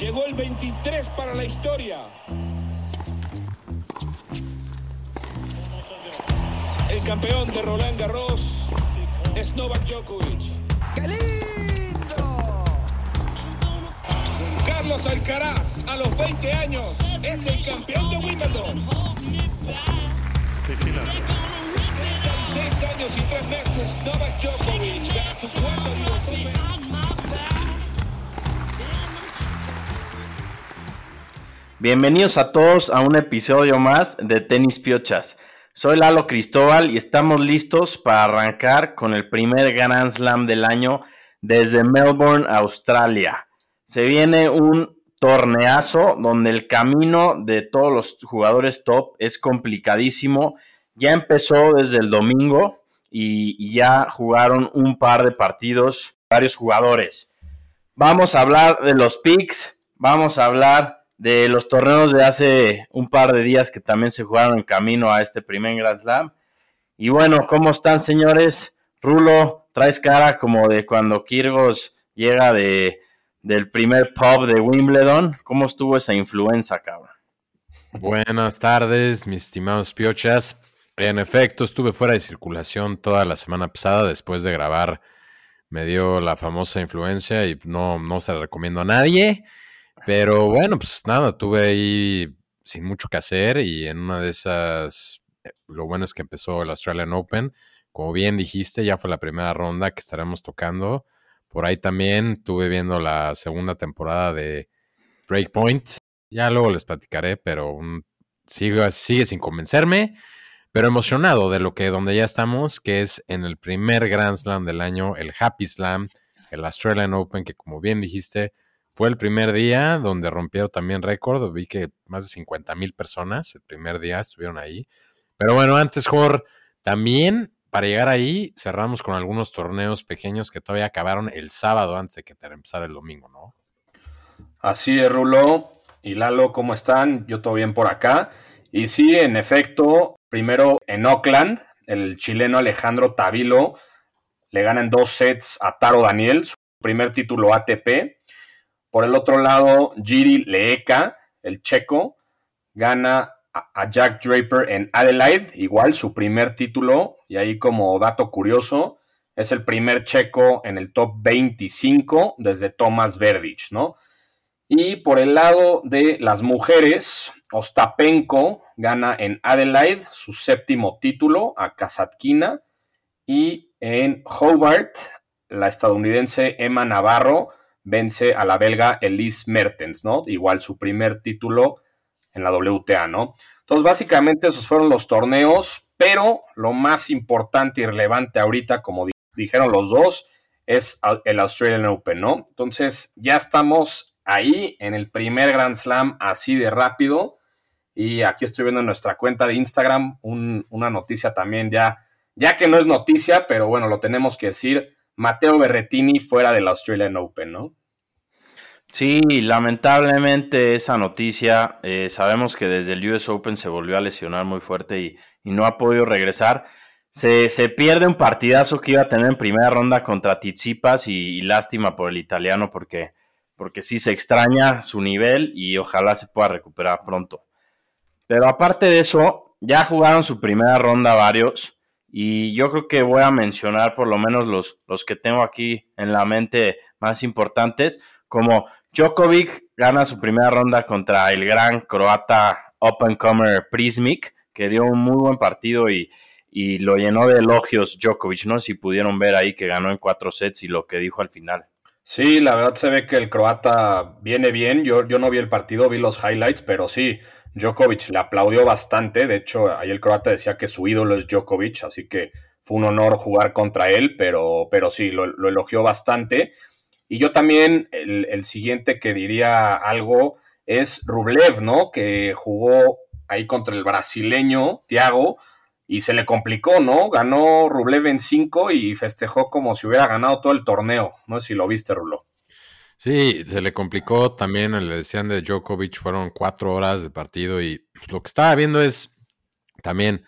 Llegó el 23 para la historia. El campeón de Roland Garros es Novak Djokovic. ¡Qué lindo! Carlos Alcaraz, a los 20 años, es el campeón de Wimbledon. Seis años y tres meses, Novak Djokovic gana su cuarto Bienvenidos a todos a un episodio más de Tenis Piochas. Soy Lalo Cristóbal y estamos listos para arrancar con el primer Grand Slam del año desde Melbourne, Australia. Se viene un torneazo donde el camino de todos los jugadores top es complicadísimo. Ya empezó desde el domingo y, ya jugaron un par de partidos varios jugadores. Vamos a hablar de los picks, vamos a hablar de los torneos de hace un par de días que también se jugaron en camino a este primer Grand Slam. Y bueno, ¿cómo están señores? Rulo, traes cara como de cuando Kirgos llega de, del primer pub de Wimbledon. ¿Cómo estuvo esa influencia, cabrón? Buenas tardes, mis estimados piochas. En efecto, estuve fuera de circulación toda la semana pasada después de grabar. Me dio la famosa influencia y no, no se la recomiendo a nadie. Pero bueno, pues nada, tuve ahí sin mucho que hacer y en una de esas, eh, lo bueno es que empezó el Australian Open. Como bien dijiste, ya fue la primera ronda que estaremos tocando. Por ahí también estuve viendo la segunda temporada de Breakpoint. Ya luego les platicaré, pero un, sigue, sigue sin convencerme. Pero emocionado de lo que donde ya estamos, que es en el primer Grand Slam del año, el Happy Slam, el Australian Open, que como bien dijiste, fue el primer día donde rompieron también récord. Vi que más de 50 mil personas el primer día estuvieron ahí. Pero bueno, antes, Jor, también para llegar ahí cerramos con algunos torneos pequeños que todavía acabaron el sábado antes de que empezara el domingo, ¿no? Así es, Rulo y Lalo, ¿cómo están? Yo todo bien por acá. Y sí, en efecto, primero en Oakland, el chileno Alejandro Tavilo le gana en dos sets a Taro Daniel, su primer título ATP. Por el otro lado, Giri Leeka, el checo, gana a Jack Draper en Adelaide, igual su primer título, y ahí como dato curioso, es el primer checo en el top 25 desde Thomas Verdich, ¿no? Y por el lado de las mujeres, Ostapenko gana en Adelaide su séptimo título a Kasatkina, y en Hobart, la estadounidense Emma Navarro vence a la belga Elise Mertens, ¿no? Igual su primer título en la WTA, ¿no? Entonces, básicamente esos fueron los torneos, pero lo más importante y relevante ahorita, como dijeron los dos, es el Australian Open, ¿no? Entonces, ya estamos ahí en el primer Grand Slam así de rápido. Y aquí estoy viendo en nuestra cuenta de Instagram un, una noticia también ya, ya que no es noticia, pero bueno, lo tenemos que decir. Mateo Berretini fuera del Australian Open, ¿no? Sí, lamentablemente esa noticia, eh, sabemos que desde el US Open se volvió a lesionar muy fuerte y, y no ha podido regresar. Se, se, pierde un partidazo que iba a tener en primera ronda contra Tizipas y, y, lástima por el italiano porque, porque sí se extraña su nivel y ojalá se pueda recuperar pronto. Pero aparte de eso, ya jugaron su primera ronda varios y yo creo que voy a mencionar por lo menos los, los que tengo aquí en la mente más importantes como Djokovic gana su primera ronda contra el gran croata Open Comer Prismic, que dio un muy buen partido y, y, lo llenó de elogios Djokovic, ¿no? Si pudieron ver ahí que ganó en cuatro sets y lo que dijo al final. Sí, la verdad se ve que el croata viene bien. Yo, yo no vi el partido, vi los highlights, pero sí, Djokovic le aplaudió bastante. De hecho, ahí el croata decía que su ídolo es Djokovic, así que fue un honor jugar contra él, pero, pero sí, lo, lo elogió bastante. Y yo también, el, el, siguiente que diría algo es Rublev, ¿no? Que jugó ahí contra el brasileño, Thiago, y se le complicó, ¿no? Ganó Rublev en cinco y festejó como si hubiera ganado todo el torneo. No sé si lo viste, Rulo. Sí, se le complicó también, le decían de Djokovic, fueron cuatro horas de partido y lo que estaba viendo es también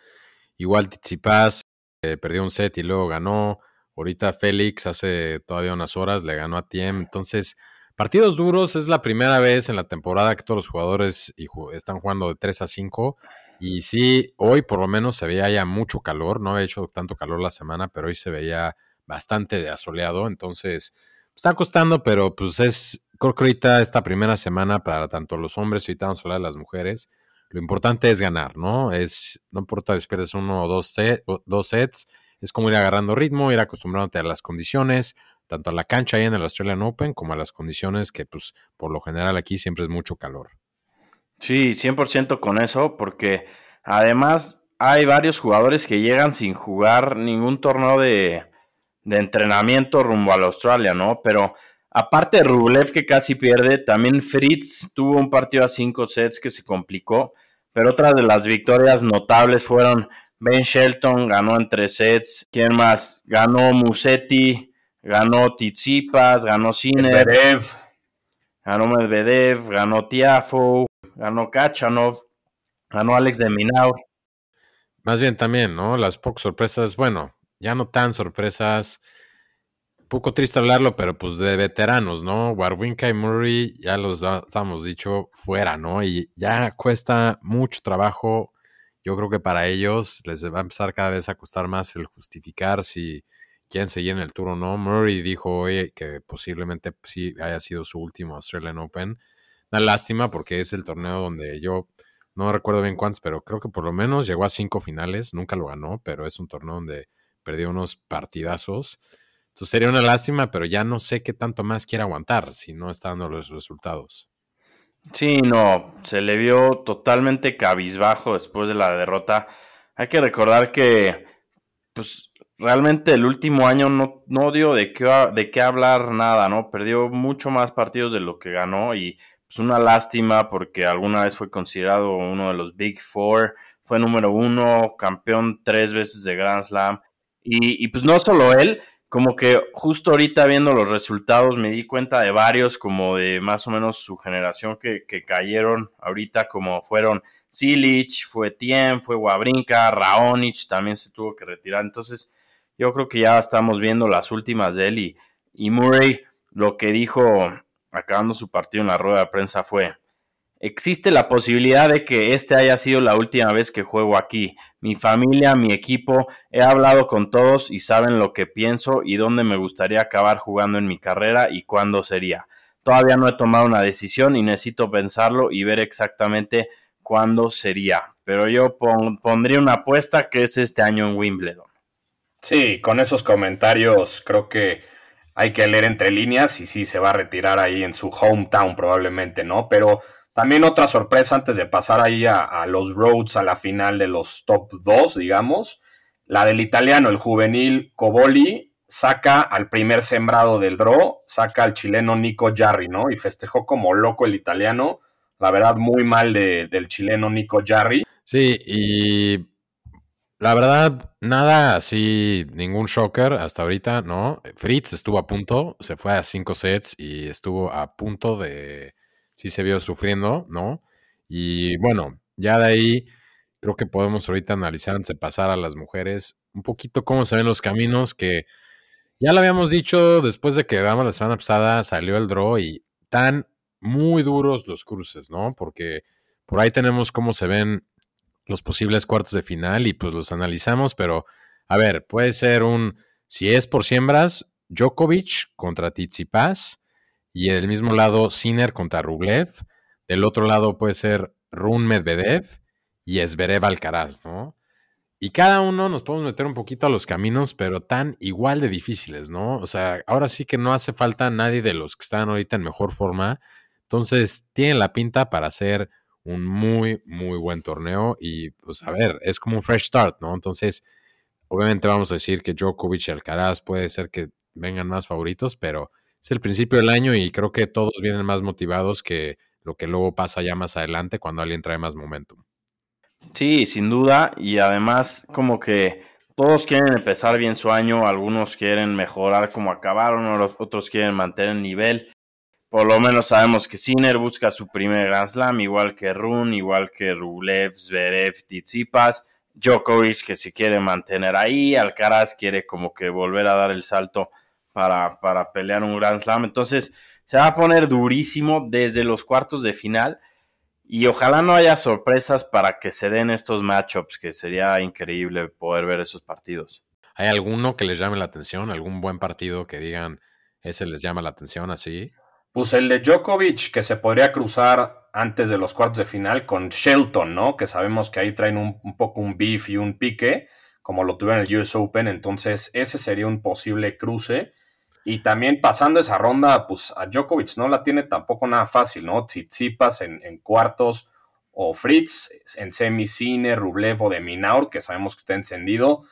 igual Tsitsipas, eh, perdió un set y luego ganó. Ahorita Félix hace todavía unas horas le ganó a Tiem. Entonces, partidos duros es la primera vez en la temporada que todos los jugadores están jugando de 3 a 5. Y sí, hoy por lo menos se veía ya mucho calor. No ha hecho tanto calor la semana, pero hoy se veía bastante asoleado. Entonces, está costando, pero pues es, creo que ahorita esta primera semana para tanto los hombres y vamos a hablar de las mujeres, lo importante es ganar, ¿no? Es, no importa si pierdes uno o dos, dos sets, es como ir agarrando ritmo, ir acostumbrándote a las condiciones, tanto a la cancha ahí en el Australian Open como a las condiciones que, pues, por lo general aquí siempre es mucho calor. Sí, 100% con eso, porque además hay varios jugadores que llegan sin jugar ningún torneo de, de entrenamiento rumbo a Australia, ¿no? Pero aparte de Rublev que casi pierde, también Fritz tuvo un partido a cinco sets que se complicó, pero otras de las victorias notables fueron Ben Shelton, ganó en tres sets, ¿quién más? Ganó Musetti, ganó Tizipas, ganó Sinner, Medvedev. ganó Medvedev, ganó Tiafo, ganó Kachanov, ganó Alex de Minaur. Más bien también, ¿no? Las pocas sorpresas, bueno, ya no tan sorpresas. Poco triste hablarlo, pero pues de veteranos, ¿no? Warwinka y Murray, ya los hemos dicho, fuera, ¿no? Y ya cuesta mucho trabajo. Yo creo que para ellos les va a empezar cada vez a costar más el justificar si quieren seguir en el tour o no. Murray dijo hoy que posiblemente sí haya sido su último Australian Open. Una lástima porque es el torneo donde yo no recuerdo bien cuántos, pero creo que por lo menos llegó a cinco finales. Nunca lo ganó, pero es un torneo donde perdió unos partidazos. Entonces sería una lástima, pero ya no sé qué tanto más quiere aguantar si no está dando los resultados. Sí, no, se le vio totalmente cabizbajo después de la derrota. Hay que recordar que, pues, realmente el último año no, no dio de qué, de qué hablar nada, ¿no? Perdió mucho más partidos de lo que ganó y, pues, una lástima porque alguna vez fue considerado uno de los Big Four, fue número uno, campeón tres veces de Grand Slam y, pues no solo él, como que justo ahorita viendo los resultados me di cuenta de varios como de más o menos su generación que, cayeron ahorita como fueron Silich, fue Tien, fue Wabrinka, Raonic también se tuvo que retirar. Entonces yo creo que ya estamos viendo las últimas de él y, y Murray lo que dijo acabando su partido en la rueda de prensa fue Existe la posibilidad de que este haya sido la última vez que juego aquí. Mi familia, mi equipo, he hablado con todos y saben lo que pienso y dónde me gustaría acabar jugando en mi carrera y cuándo sería. Todavía no he tomado una decisión y necesito pensarlo y ver exactamente cuándo sería. Pero yo pondría una apuesta que es este año en Wimbledon. Sí, con esos comentarios creo que hay que leer entre líneas y sí se va a retirar ahí en su hometown probablemente, ¿no? Pero también otra sorpresa antes de pasar ahí a, los Roads a la final de los top 2, digamos, la del italiano, el juvenil Coboli, saca al primer sembrado del draw, saca al chileno Nico Jarry, ¿no? Y festejó como loco el italiano, la verdad muy mal del chileno Nico Jarry. Sí, y la verdad, nada así, ningún shocker hasta ahorita, ¿no? Fritz estuvo a punto, se fue a cinco sets y estuvo a punto de sí se vio sufriendo, ¿no? Y bueno, ya de ahí creo que podemos ahorita analizar antes de pasar a las mujeres un poquito cómo se ven los caminos que ya lo habíamos dicho después de que grabamos la semana pasada, salió el draw y tan muy duros los cruces, ¿no? Porque por ahí tenemos cómo se ven los posibles cuartos de final y pues los analizamos, pero a ver, puede ser un, si es por siembras, Djokovic contra Tsitsipas, y del mismo lado Sinner contra Rublev, del otro lado puede ser Run Medvedev y Esberev Alcaraz, ¿no? Y cada uno nos podemos meter un poquito a los caminos, pero tan igual de difíciles, ¿no? O sea, ahora sí que no hace falta nadie de los que están ahorita en mejor forma. Entonces, tienen la pinta para hacer un muy, muy buen torneo. Y, pues, a ver, es como un fresh start, ¿no? Entonces, obviamente vamos a decir que Djokovic y Alcaraz puede ser que vengan más favoritos, pero es el principio del año y creo que todos vienen más motivados que lo que luego pasa ya más adelante cuando alguien trae más momentum. Sí, sin duda. Y además, como que todos quieren empezar bien su año, algunos quieren mejorar como acabaron, otros quieren mantener el nivel. Por lo menos sabemos que Sinner busca su primer Grand Slam, igual que Run, igual que Rublev, Zverev, Tsitsipas. Djokovic que se quiere mantener ahí, Alcaraz quiere como que volver a dar el salto para, para pelear un Grand Slam. Entonces, se va a poner durísimo desde los cuartos de final. Y ojalá no haya sorpresas para que se den estos matchups, que sería increíble poder ver esos partidos. ¿Hay alguno que les llame la atención? ¿Algún buen partido que digan ese les llama la atención así? Pues el de Djokovic, que se podría cruzar antes de los cuartos de final con Shelton, ¿no? Que sabemos que ahí traen un, un poco un beef y un pique, como lo tuvieron en el US Open. Entonces, ese sería un posible cruce. Y también pasando esa ronda, pues a Djokovic no la tiene tampoco nada fácil, ¿no? Tsitsipas en, cuartos o Fritz en semicine, Rublev o de Minaur, que sabemos que está encendido.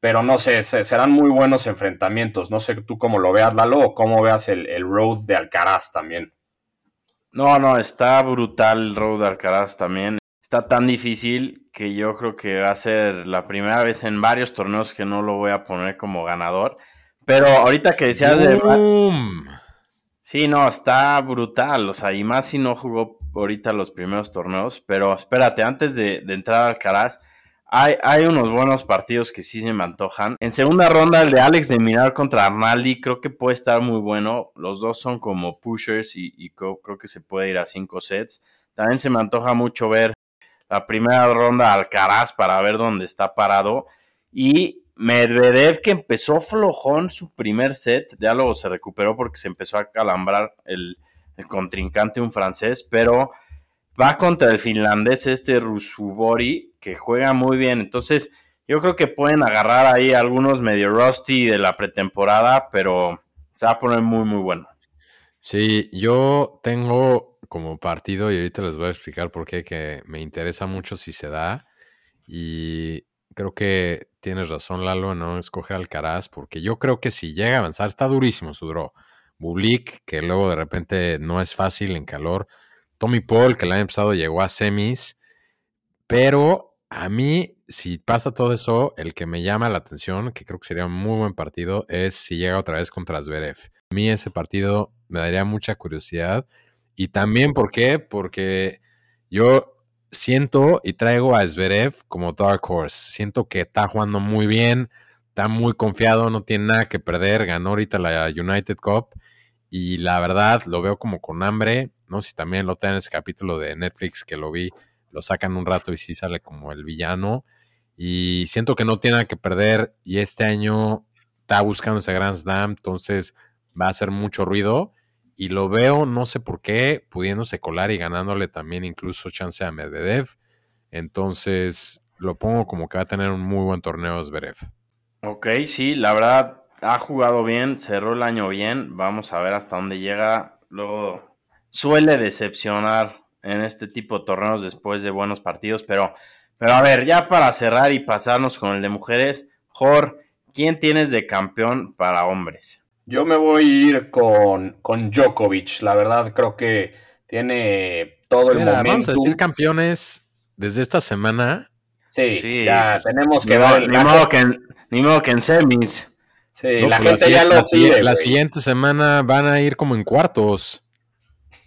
Pero no sé, serán muy buenos enfrentamientos. No sé tú cómo lo veas, Lalo, o cómo veas el, el road de Alcaraz también. No, no, está brutal el road de Alcaraz también. Está tan difícil que yo creo que va a ser la primera vez en varios torneos que no lo voy a poner como ganador. Pero ahorita que decías de... ¡Boom! Sí, no, está brutal. O sea, y más si no jugó ahorita los primeros torneos. Pero espérate, antes de, de entrar al Alcaraz, hay, hay, unos buenos partidos que sí se me antojan. En segunda ronda, el de Alex de Mirar contra Arnaldi, creo que puede estar muy bueno. Los dos son como pushers y, y creo, creo, que se puede ir a cinco sets. También se me antoja mucho ver la primera ronda Alcaraz para ver dónde está parado. Y Medvedev, que empezó flojón su primer set, ya luego se recuperó porque se empezó a calambrar el, contrincante, un francés, pero va contra el finlandés este Rusubori, que juega muy bien. Entonces, yo creo que pueden agarrar ahí algunos medio rusty de la pretemporada, pero se va a poner muy, muy bueno. Sí, yo tengo como partido, y ahorita les voy a explicar por qué, que me interesa mucho si se da. Y creo que tienes razón, Lalo, no escoger Alcaraz, porque yo creo que si llega a avanzar, está durísimo su draw. Bublik, que luego de repente no es fácil en calor. Tommy Paul, que el año pasado llegó a semis. Pero a mí, si pasa todo eso, el que me llama la atención, que creo que sería un muy buen partido, es si llega otra vez contra Zverev. A mí ese partido me daría mucha curiosidad. Y también, ¿por qué? Porque yo siento y traigo a Zverev como Dark Horse. Siento que está jugando muy bien, está muy confiado, no tiene nada que perder. Ganó ahorita la United Cup. Y la verdad, lo veo como con hambre. No sé si también lo tengo en ese capítulo de Netflix que lo vi lo sacan un rato y sí sale como el villano. Y siento que no tiene nada que perder y este año está buscando ese Grand Slam, entonces va a hacer mucho ruido. Y lo veo, no sé por qué, pudiéndose colar y ganándole también incluso chance a Medvedev. Entonces lo pongo como que va a tener un muy buen torneo Zverev. Ok, sí, la verdad ha jugado bien, cerró el año bien. Vamos a ver hasta dónde llega. Luego suele decepcionar en este tipo de torneos después de buenos partidos. Pero, pero a ver, ya para cerrar y pasarnos con el de mujeres, Jor, ¿quién tienes de campeón para hombres? Yo me voy a ir con, con Djokovic. La verdad, creo que tiene todo el Mira, momento. Vamos a decir campeones desde esta semana. Sí, Sí. ya tenemos que Ni, modo, ver. ni la modo que en, ni modo que en semis. sí, No, la pues gente ya lo la, pide. la güey. siguiente semana van a ir como en cuartos.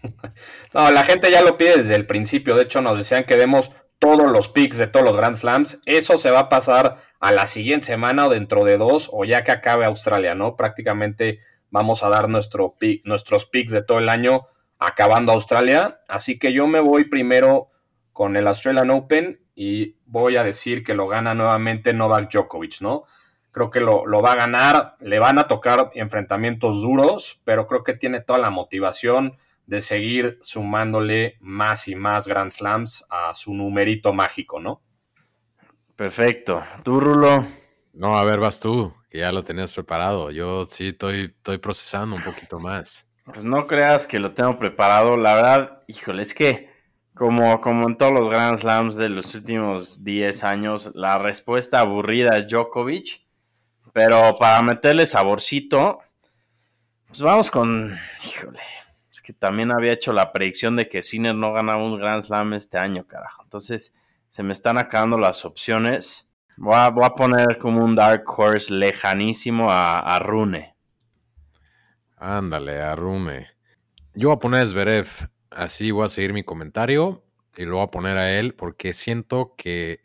No, la gente ya lo pide desde el principio. De hecho, nos decían que demos todos los picks de todos los Grand Slams. Eso se va a pasar a la siguiente semana o dentro de dos, o ya que acabe Australia, ¿no? Prácticamente vamos a dar nuestro nuestros picks de todo el año acabando Australia. Así que yo me voy primero con el Australian Open y voy a decir que lo gana nuevamente Novak Djokovic, ¿no? Creo que lo, lo va a ganar, le van a tocar enfrentamientos duros, pero creo que tiene toda la motivación de seguir sumándole más y más Grand Slams a su numerito mágico, ¿no? Perfecto. Tú, Rulo. No, a ver, vas tú, que ya lo tenías preparado. Yo sí estoy, estoy procesando un poquito más. Pues no creas que lo tengo preparado. La verdad, híjole, es que como, como en todos los Grand Slams de los últimos 10 años, la respuesta aburrida es Djokovic. Pero para meterle saborcito, pues vamos con, híjole, que también había hecho la predicción de que Sinner no ganaba un Grand Slam este año, carajo. Entonces, se me están acabando las opciones. Voy a, a poner como un Dark Horse lejanísimo a, a Rune. Ándale, arrume. Yo voy a poner a así voy a seguir mi comentario y lo voy a poner a él porque siento que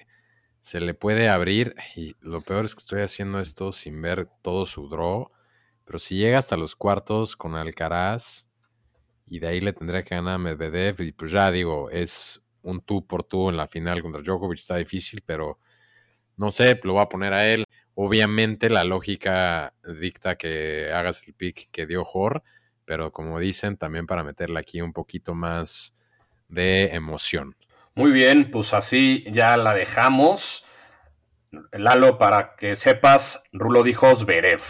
se le puede abrir y lo peor es que estoy haciendo esto sin ver todo su draw, pero si llega hasta los cuartos con Alcaraz, y de ahí le tendría que ganar a Medvedev y pues ya digo, es un tú por tú en la final contra Djokovic, está difícil, pero no sé, lo voy a poner a él. Obviamente la lógica dicta que hagas el pick que dio Jor, pero como dicen, también para meterle aquí un poquito más de emoción. Muy bien, pues así ya la dejamos. Lalo, para que sepas, Rulo dijo Zverev.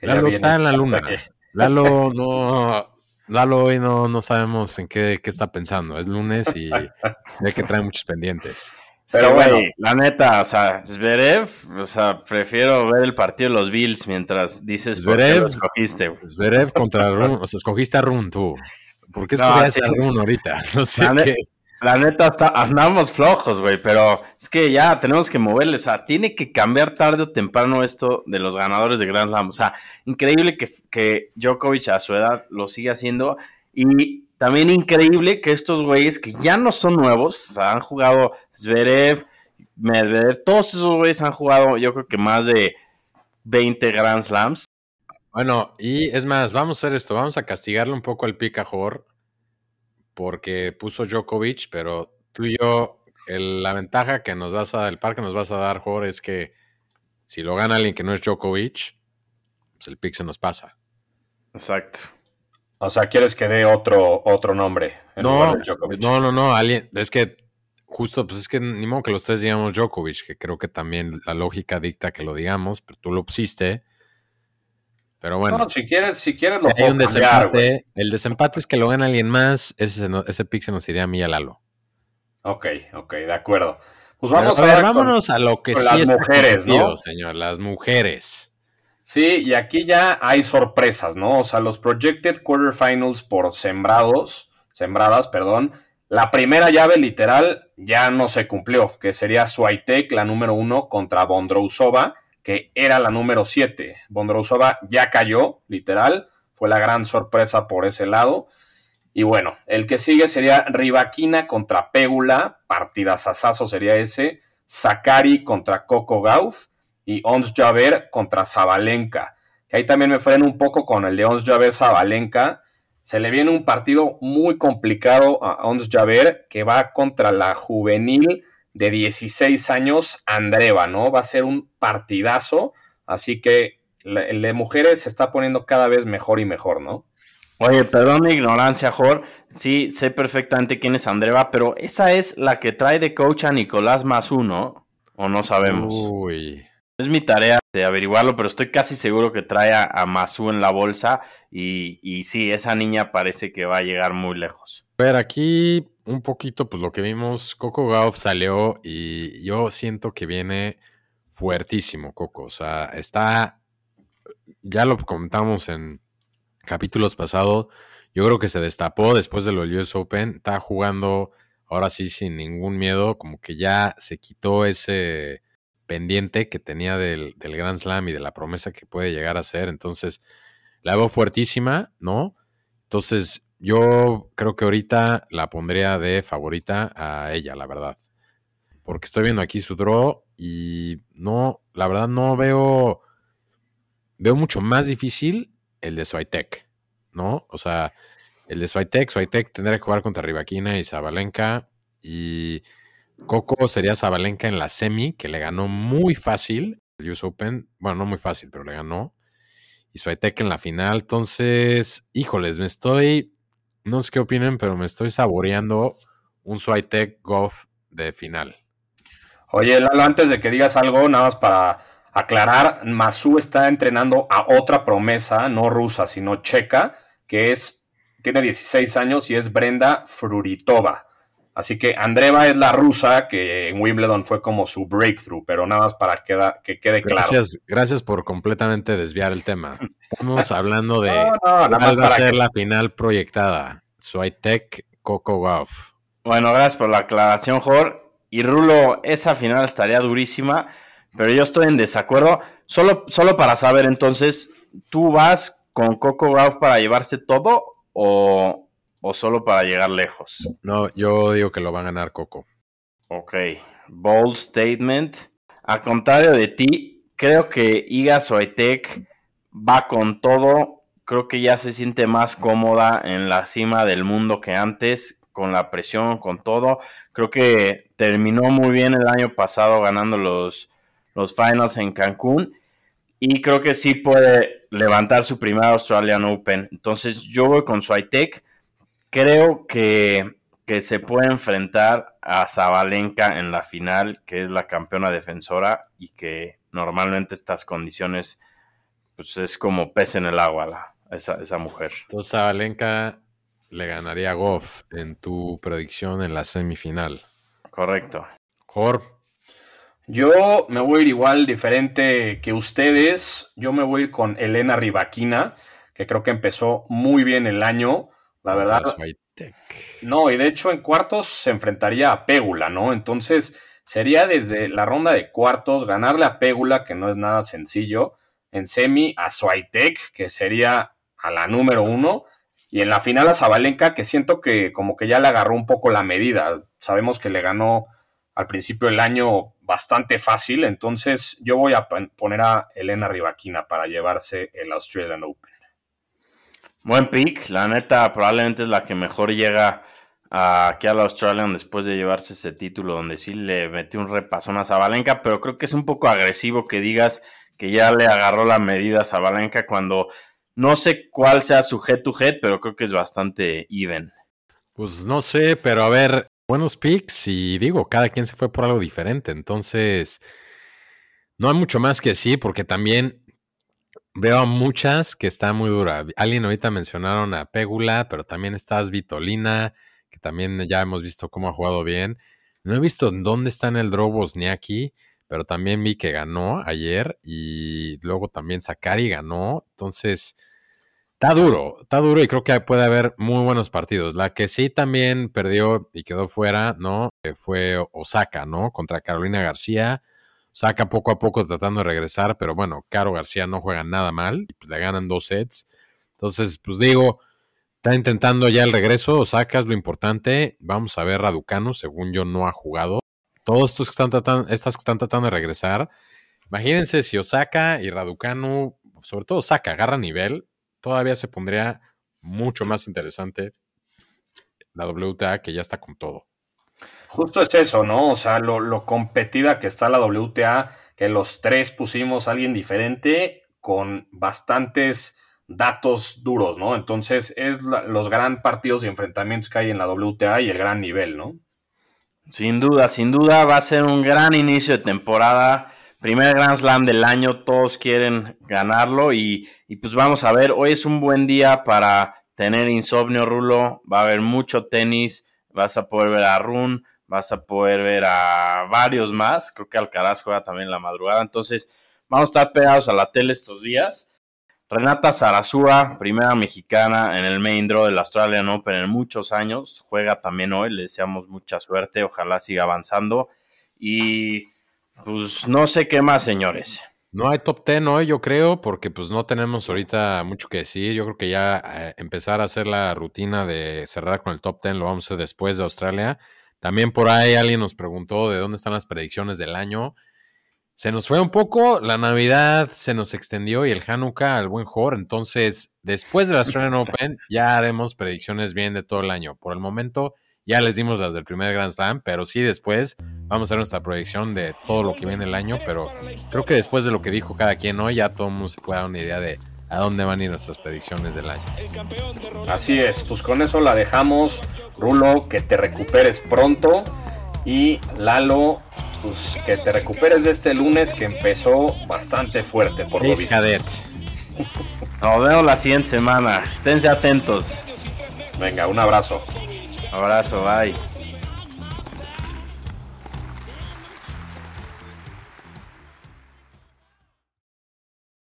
Lalo está en la luna. Lalo no, Lalo hoy no, no sabemos en qué, qué, está pensando. Es lunes y ve que trae muchos pendientes. Pero güey, la neta, o sea, Zverev, o sea, prefiero ver el partido de los Bills mientras dices Zverev, por qué lo escogiste. Zverev contra Run, o sea, escogiste a Run tú. ¿Por qué escogiste no, sí. a Run ahorita? No sé la qué. La neta, andamos flojos, güey, pero es que ya tenemos que moverle. O sea, tiene que cambiar tarde o temprano esto de los ganadores de Grand Slam. O sea, increíble que, que Djokovic a su edad lo siga haciendo. Y también increíble que estos güeyes que ya no son nuevos, o sea, han jugado Zverev, Medvedev, todos esos güeyes han jugado, yo creo que más de 20 Grand Slams. Bueno, y es más, vamos a hacer esto, vamos a castigarle un poco al picajor porque puso Djokovic, pero tú y yo, el, la ventaja que nos vas a dar, el par que nos vas a dar, Jor, es que si lo gana alguien que no es Djokovic, pues el pick se nos pasa. Exacto. O sea, ¿quieres que dé otro, otro nombre en no, lugar de Djokovic? No, no, no, alguien, es que justo, pues es que ni modo que los tres digamos Djokovic, que creo que también la lógica dicta que lo digamos, pero tú lo pusiste. Pero bueno. No, si quieres, si quieres lo hay puedo un cambiar, desempate. el desempate es que lo gana alguien más. Ese, ese pick se nos iría a mí y a Lalo. Ok, ok, de acuerdo. Pues vamos a a, ver, con- vámonos a lo que sí las está mujeres, ¿no? señor. Las mujeres. Sí, y aquí ya hay sorpresas, ¿no? O sea, los projected quarterfinals por sembrados, sembradas, perdón. La primera llave literal ya no se cumplió, que sería Swiatek, la número uno, contra Bondrousova, que era la número siete. Bondrousova ya cayó, literal. Fue la gran sorpresa por ese lado. Y bueno, el que sigue sería Rivaquina contra Pégula, partidazazazo sería ese. Sakari contra Coco Gauff y Ons Javer contra Zabalenka. Que ahí también me freno un poco con el de Ons Javer Zabalenka. Se le viene un partido muy complicado a Ons Javer que va contra la juvenil de 16 años, Andreva, ¿no? Va a ser un partidazo. Así que el de mujeres se está poniendo cada vez mejor y mejor, ¿no? Oye, perdón mi ignorancia, Jor. Sí, sé perfectamente quién es Andreva, pero esa es la que trae de coach a Nicolás Mazú, ¿no? O no sabemos. Uy. Es mi tarea de averiguarlo, pero estoy casi seguro que trae a, a Mazú en la bolsa. Y, y sí, esa niña parece que va a llegar muy lejos. A ver, aquí un poquito, pues lo que vimos, Coco Gauff salió y yo siento que viene fuertísimo, Coco. O sea, está, ya lo comentamos en capítulos pasados, yo creo que se destapó después de lo del US Open, está jugando ahora sí sin ningún miedo, como que ya se quitó ese pendiente que tenía del, del Grand Slam y de la promesa que puede llegar a ser. Entonces, la veo fuertísima, ¿no? Entonces, yo creo que ahorita la pondría de favorita a ella, la verdad. Porque estoy viendo aquí su draw y no, la verdad no veo, veo mucho más difícil el de Swiatek, ¿no? O sea, el de Swiatek, Swiatek tendría que jugar contra Rivaquina y Zabalenka y Coco sería Zabalenka en la semi, que le ganó muy fácil el US Open, bueno, no muy fácil, pero le ganó y Swiatek en la final. Entonces, híjoles, me estoy, no sé qué opinen, pero me estoy saboreando un Swiatek Goff de final. Oye, Lalo, antes de que digas algo, nada más para aclarar, Masu está entrenando a otra promesa, no rusa, sino checa, que es, tiene 16 años y es Brenda Fruritova. Así que Andreva es la rusa, que en Wimbledon fue como su breakthrough, pero nada más para que quede claro. Gracias, gracias por completamente desviar el tema. Estamos hablando de No, no, nada cuál más va a ser que- la final proyectada. Swiatek Coco Goff. Bueno, gracias por la aclaración, Jor. Y Rulo, esa final estaría durísima, pero yo estoy en desacuerdo. Solo, solo para saber, entonces, ¿tú vas con Coco Gauff para llevarse todo o, o solo para llegar lejos? No, yo digo que lo va a ganar Coco. Ok, bold statement. A contrario de ti, creo que Iga Swiatek va con todo creo que ya se siente más cómoda en la cima del mundo que antes, con la presión, con todo. Creo que terminó muy bien el año pasado ganando los, los finals en Cancún y creo que sí puede levantar su primer Australian Open. Entonces yo voy con Swiatek. Creo que, que se puede enfrentar a Zabalenka en la final, que es la campeona defensora y que normalmente estas condiciones pues es como pez en el agua la, esa, esa mujer. Entonces Zabalenka le ganaría a Goff en tu predicción en la semifinal. Correcto. Jor, Yo me voy a ir igual diferente que ustedes. Yo me voy a ir con Elena Rivaquina, que creo que empezó muy bien el año. La verdad. No, y de hecho en cuartos se enfrentaría a Pégula, ¿no? Entonces sería desde la ronda de cuartos ganarle a Pégula, que no es nada sencillo, en semi a Swiatek, que sería a la número uno, y en la final a Zabalenka, que siento que como que ya le agarró un poco la medida. Sabemos que le ganó al principio del año bastante fácil, entonces yo voy a pon- poner a Elena Rivaquina para llevarse el Australian Open. Buen pick, la neta probablemente es la que mejor llega a- aquí al Australian después de llevarse ese título donde sí le metió un repasón a Zabalenka, pero creo que es un poco agresivo que digas que ya le agarró la medida a Zabalenka cuando no sé cuál sea su head to head, pero creo que es bastante even. Pues no sé, pero a ver, buenos picks y digo, cada quien se fue por algo diferente. Entonces, no hay mucho más que decir porque también veo muchas que está muy dura. Alguien ahorita mencionaron a Pégula, pero también está Vitolina, que también ya hemos visto cómo ha jugado bien. No he visto dónde está en el draw Bosniaki, pero también vi que ganó ayer y luego también Sakari ganó. Entonces, Está duro, está duro y creo que puede haber muy buenos partidos. La que sí también perdió y quedó fuera, ¿no? Fue Osaka, ¿no? Contra Carolina García. Osaka poco a poco tratando de regresar, pero bueno, Caro García no juega nada mal pues le ganan dos sets. Entonces, pues digo, está intentando ya el regreso. Osaka es lo importante. Vamos a ver Raducanu, según yo no ha jugado. Todos estos que están tratando, estas que están tratando de regresar. Imagínense si Osaka y Raducanu, sobre todo Osaka, agarra nivel, todavía se pondría mucho más interesante la WTA que ya está con todo. Justo es eso, ¿no? O sea, lo, lo competida que está la WTA, que los tres pusimos a alguien diferente con bastantes datos duros, ¿no? Entonces, es los gran partidos y enfrentamientos que hay en la WTA y el gran nivel, ¿no? Sin duda, sin duda va a ser un gran inicio de temporada. Primer Grand Slam del año, todos quieren ganarlo y, y pues vamos a ver, hoy es un buen día para tener insomnio, Rulo. Va a haber mucho tenis, vas a poder ver a Run, vas a poder ver a varios más. Creo que Alcaraz juega también en la madrugada, entonces vamos a estar pegados a la tele estos días. Renata Zarazúa, primera mexicana en el main draw del Australian Open en muchos años, juega también hoy, le deseamos mucha suerte, ojalá siga avanzando. Y pues no sé qué más, señores. No hay top 10 hoy, yo creo, porque pues no tenemos ahorita mucho que decir. Yo creo que ya eh, empezar a hacer la rutina de cerrar con el top 10 lo vamos a hacer después de Australia. También por ahí alguien nos preguntó de dónde están las predicciones del año. Se nos fue un poco, la Navidad se nos extendió y el Hanukkah al buen Jor. Entonces, después del Australian Open, ya haremos predicciones bien de todo el año. Por el momento, ya les dimos las del primer Grand Slam, pero sí después vamos a hacer nuestra proyección de todo lo que viene el año. Pero creo que después de lo que dijo cada quien hoy, ya todo el mundo se puede dar una idea de a dónde van a ir nuestras predicciones del año. Así es, pues con eso la dejamos. Rulo, que te recuperes pronto. Y Lalo, pues que te recuperes de este lunes que empezó bastante fuerte por lo visto. Nos vemos la siguiente semana. Esténse atentos. Venga, un abrazo. Abrazo, bye.